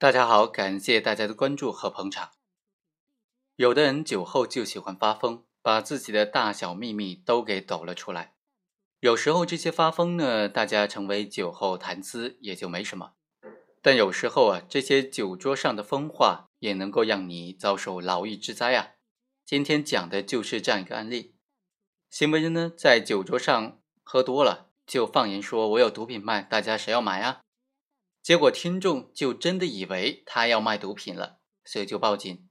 大家好，感谢大家的关注和捧场。有的人酒后就喜欢发疯，把自己的大小秘密都给抖了出来。有时候这些发疯呢，大家成为酒后谈资也就没什么。但有时候啊，这些酒桌上的疯话也能够让你遭受牢狱之灾啊。今天讲的就是这样一个案例：行为人呢在酒桌上喝多了，就放言说我有毒品卖，大家谁要买啊？结果听众就真的以为他要卖毒品了，所以就报警。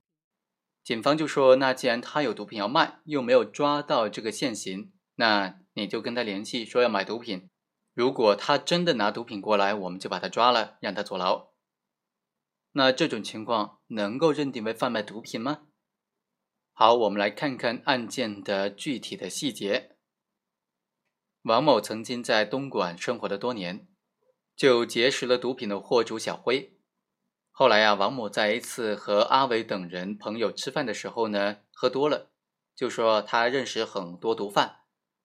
警方就说：“那既然他有毒品要卖，又没有抓到这个现行，那你就跟他联系，说要买毒品。如果他真的拿毒品过来，我们就把他抓了，让他坐牢。那这种情况能够认定为贩卖毒品吗？”好，我们来看看案件的具体的细节。王某曾经在东莞生活了多年。就结识了毒品的货主小辉。后来呀，王某在一次和阿伟等人朋友吃饭的时候呢，喝多了，就说他认识很多毒贩，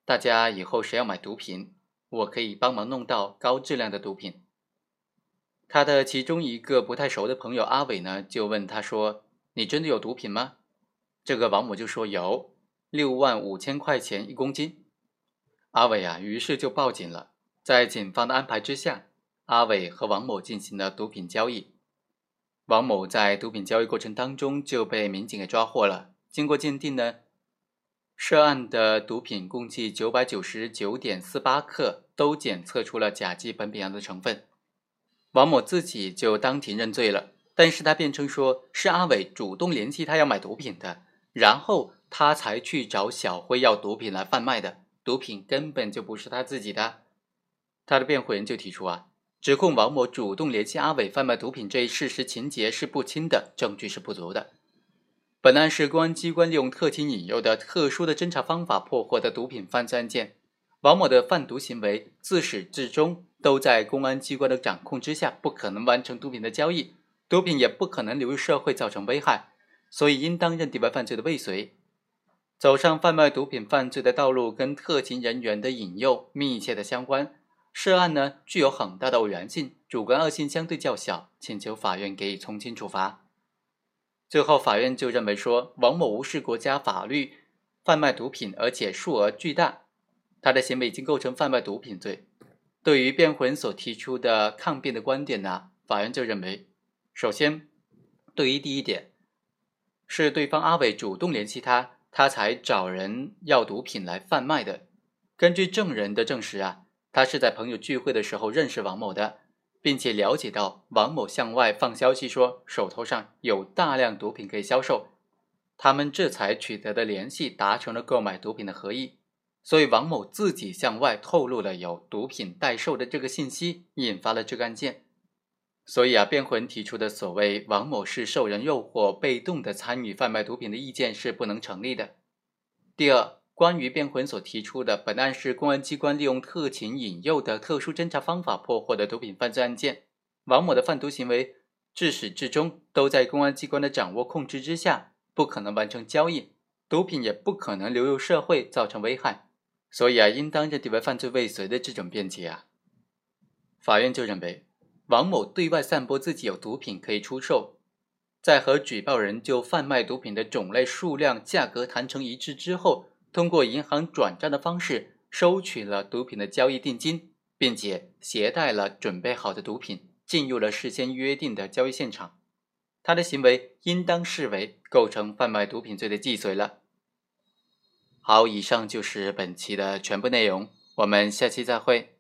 大家以后谁要买毒品，我可以帮忙弄到高质量的毒品。他的其中一个不太熟的朋友阿伟呢，就问他说：“你真的有毒品吗？”这个王某就说有，六万五千块钱一公斤。阿伟啊，于是就报警了。在警方的安排之下。阿伟和王某进行了毒品交易，王某在毒品交易过程当中就被民警给抓获了。经过鉴定呢，涉案的毒品共计九百九十九点四八克，都检测出了甲基苯丙胺的成分。王某自己就当庭认罪了，但是他辩称说是阿伟主动联系他要买毒品的，然后他才去找小辉要毒品来贩卖的，毒品根本就不是他自己的。他的辩护人就提出啊。指控王某主动联系阿伟贩卖毒品这一事实情节是不清的，证据是不足的。本案是公安机关利用特情引诱的特殊的侦查方法破获的毒品犯罪案件。王某的贩毒行为自始至终都在公安机关的掌控之下，不可能完成毒品的交易，毒品也不可能流入社会造成危害，所以应当认定为犯罪的未遂。走上贩卖毒品犯罪的道路，跟特情人员的引诱密切的相关。涉案呢具有很大的偶然性，主观恶性相对较小，请求法院给予从轻处罚。最后，法院就认为说，王某无视国家法律，贩卖毒品，而且数额巨大，他的行为已经构成贩卖毒品罪。对于辩护人所提出的抗辩的观点呢，法院就认为，首先，对于第一点，是对方阿伟主动联系他，他才找人要毒品来贩卖的。根据证人的证实啊。他是在朋友聚会的时候认识王某的，并且了解到王某向外放消息说手头上有大量毒品可以销售，他们这才取得的联系，达成了购买毒品的合意。所以王某自己向外透露了有毒品代售的这个信息，引发了这个案件。所以啊，辩护人提出的所谓王某是受人诱惑，被动的参与贩卖毒品的意见是不能成立的。第二。关于辩护人所提出的本案是公安机关利用特情引诱的特殊侦查方法破获的毒品犯罪案件，王某的贩毒行为至始至终都在公安机关的掌握控制之下，不可能完成交易，毒品也不可能流入社会造成危害，所以啊，应当认定为犯罪未遂的这种辩解啊，法院就认为王某对外散播自己有毒品可以出售，在和举报人就贩卖毒品的种类、数量、价格谈成一致之后。通过银行转账的方式收取了毒品的交易定金，并且携带了准备好的毒品进入了事先约定的交易现场，他的行为应当视为构成贩卖毒品罪的既遂了。好，以上就是本期的全部内容，我们下期再会。